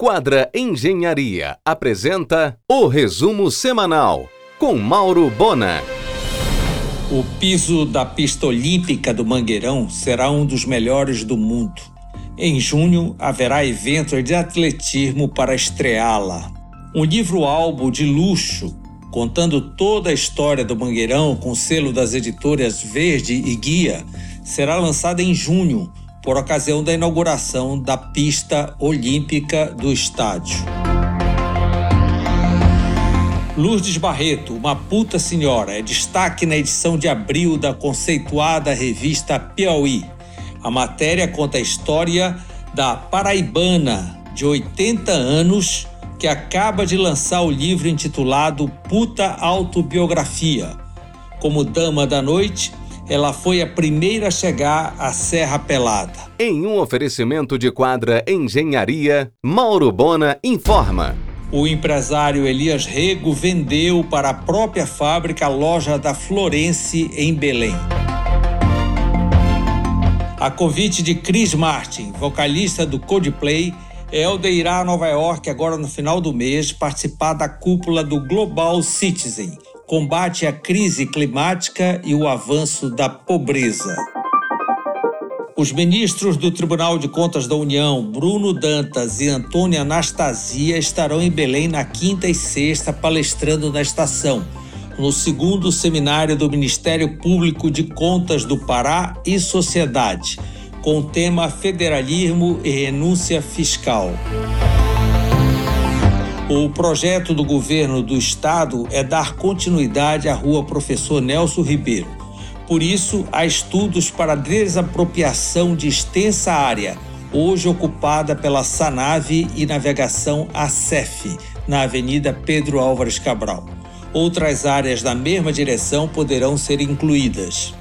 Quadra Engenharia apresenta o resumo semanal com Mauro Bona. O piso da pista olímpica do Mangueirão será um dos melhores do mundo. Em junho haverá evento de atletismo para estreá-la. Um livro-álbum de luxo contando toda a história do Mangueirão com selo das editoras Verde e Guia será lançado em junho por ocasião da inauguração da pista olímpica do estádio. Lourdes Barreto, uma puta senhora, é destaque na edição de abril da conceituada revista Piauí. A matéria conta a história da paraibana de 80 anos que acaba de lançar o livro intitulado Puta Autobiografia. Como dama da noite, ela foi a primeira a chegar à Serra Pelada. Em um oferecimento de quadra Engenharia, Mauro Bona informa. O empresário Elias Rego vendeu para a própria fábrica a loja da Florence em Belém. A convite de Chris Martin, vocalista do Coldplay, Helder irá a Nova York agora no final do mês participar da cúpula do Global Citizen, combate à crise climática e o avanço da pobreza. Os ministros do Tribunal de Contas da União, Bruno Dantas e Antônia Anastasia, estarão em Belém na quinta e sexta palestrando na estação, no segundo seminário do Ministério Público de Contas do Pará e Sociedade, com o tema Federalismo e Renúncia Fiscal. O projeto do governo do estado é dar continuidade à rua Professor Nelson Ribeiro. Por isso, há estudos para desapropriação de extensa área, hoje ocupada pela Sanave e Navegação ACEF, na Avenida Pedro Álvares Cabral. Outras áreas na mesma direção poderão ser incluídas.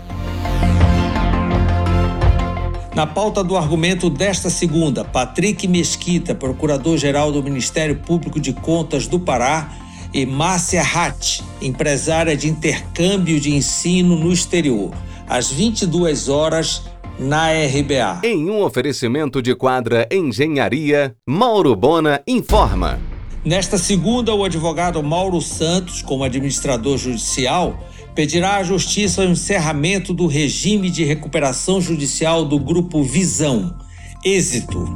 Na pauta do argumento desta segunda, Patrick Mesquita, procurador-geral do Ministério Público de Contas do Pará, e Márcia Hatt, empresária de intercâmbio de ensino no exterior, às 22 horas na RBA. Em um oferecimento de quadra Engenharia, Mauro Bona informa. Nesta segunda, o advogado Mauro Santos, como administrador judicial, pedirá à Justiça o encerramento do regime de recuperação judicial do Grupo Visão. Êxito.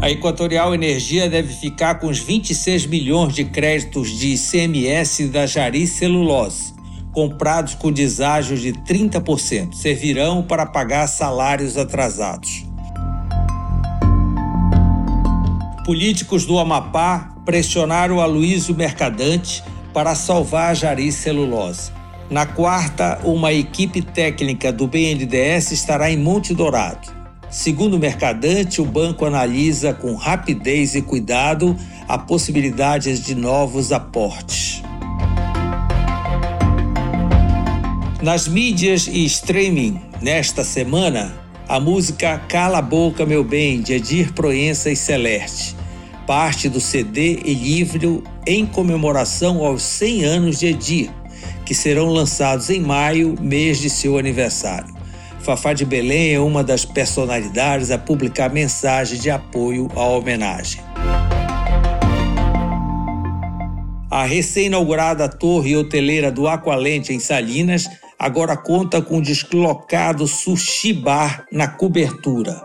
A Equatorial Energia deve ficar com os 26 milhões de créditos de ICMS da Jari Celulose, comprados com deságio de 30%, servirão para pagar salários atrasados. Políticos do Amapá pressionaram Aloysio Mercadante para salvar a Jari Celulose. Na quarta, uma equipe técnica do BNDES estará em Monte Dourado. Segundo o Mercadante, o banco analisa com rapidez e cuidado a possibilidade de novos aportes. Nas mídias e streaming, nesta semana, a música Cala a Boca Meu Bem, de Edir Proença e Celeste parte do CD e livro em comemoração aos 100 anos de Edir, que serão lançados em maio, mês de seu aniversário. Fafá de Belém é uma das personalidades a publicar mensagem de apoio à homenagem. A recém-inaugurada torre hoteleira do Aqualente em Salinas agora conta com um deslocado sushi bar na cobertura.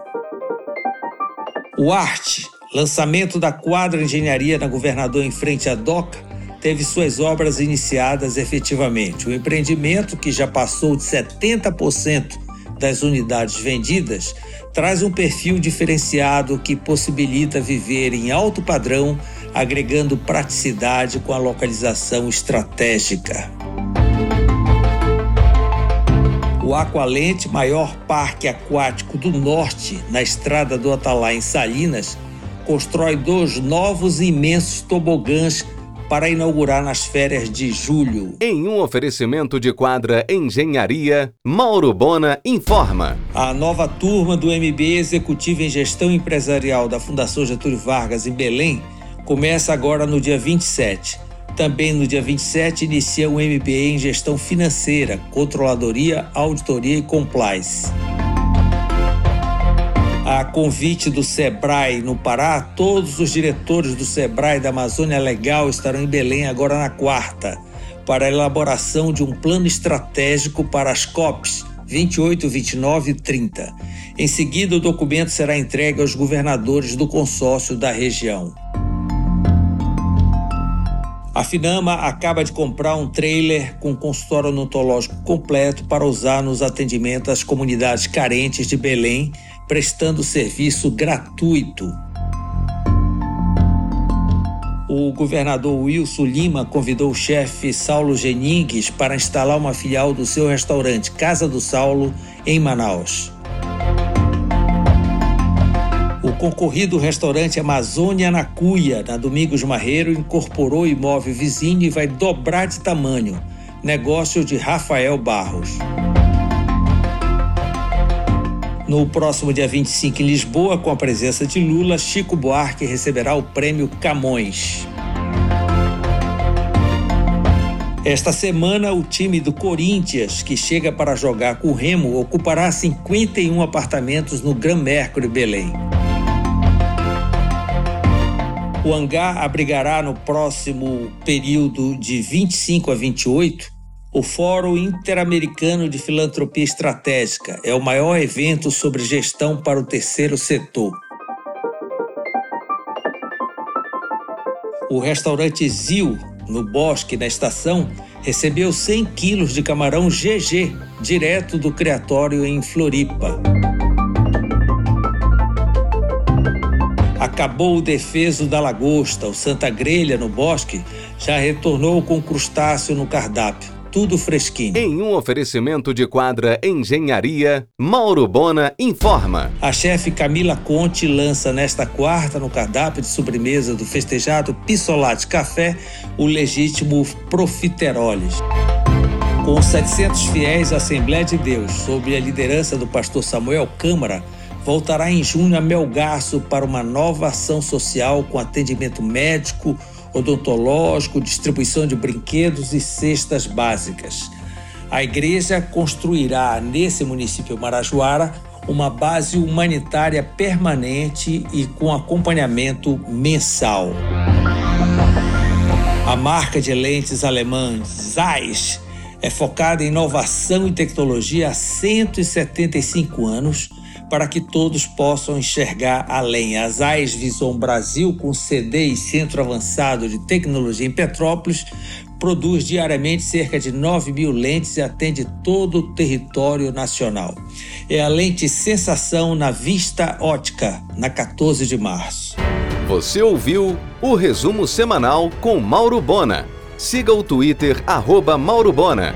O Arte, Lançamento da quadra engenharia na Governador em frente à DOCA teve suas obras iniciadas efetivamente. O empreendimento, que já passou de 70% das unidades vendidas, traz um perfil diferenciado que possibilita viver em alto padrão, agregando praticidade com a localização estratégica. O Aqualente, maior parque aquático do norte, na estrada do Atalá, em Salinas, constrói dois novos e imensos tobogãs para inaugurar nas férias de julho. Em um oferecimento de quadra Engenharia, Mauro Bona informa. A nova turma do MBA Executivo em Gestão Empresarial da Fundação Getúlio Vargas em Belém começa agora no dia 27. Também no dia 27 inicia o MBA em Gestão Financeira, Controladoria, Auditoria e Compliance. A convite do Sebrae no Pará, todos os diretores do Sebrae da Amazônia Legal estarão em Belém agora na quarta, para a elaboração de um plano estratégico para as COPs 28, 29 e 30. Em seguida, o documento será entregue aos governadores do consórcio da região. A Finama acaba de comprar um trailer com consultório odontológico completo para usar nos atendimentos às comunidades carentes de Belém, prestando serviço gratuito. O governador Wilson Lima convidou o chefe Saulo Geningues para instalar uma filial do seu restaurante Casa do Saulo, em Manaus. Concorrido restaurante Amazônia na Cuia, na Domingos Marreiro, incorporou imóvel vizinho e vai dobrar de tamanho. Negócio de Rafael Barros. No próximo dia 25 em Lisboa, com a presença de Lula, Chico Buarque receberá o prêmio Camões. Esta semana, o time do Corinthians, que chega para jogar com o Remo, ocupará 51 apartamentos no Gran Mercury Belém. O hangar abrigará no próximo período de 25 a 28 o Fórum Interamericano de Filantropia Estratégica. É o maior evento sobre gestão para o terceiro setor. O restaurante Zil, no Bosque, na estação, recebeu 100 quilos de camarão GG, direto do criatório em Floripa. Acabou o defeso da lagosta, o Santa Grelha no bosque já retornou com crustáceo no cardápio. Tudo fresquinho. Em um oferecimento de quadra Engenharia, Mauro Bona informa. A chefe Camila Conte lança nesta quarta no cardápio de sobremesa do festejado Pissolate Café o legítimo Profiteroles. Com 700 fiéis, a Assembleia de Deus, sob a liderança do pastor Samuel Câmara, voltará em junho a Melgaço para uma nova ação social com atendimento médico, odontológico, distribuição de brinquedos e cestas básicas. A igreja construirá nesse município Marajoara uma base humanitária permanente e com acompanhamento mensal. A marca de lentes alemã Zeiss é focada em inovação e tecnologia há 175 anos para que todos possam enxergar além. A ZAIS Visão Brasil, com CD e Centro Avançado de Tecnologia em Petrópolis, produz diariamente cerca de 9 mil lentes e atende todo o território nacional. É a lente Sensação na Vista Ótica, na 14 de março. Você ouviu o resumo semanal com Mauro Bona. Siga o Twitter, arroba Mauro Bona.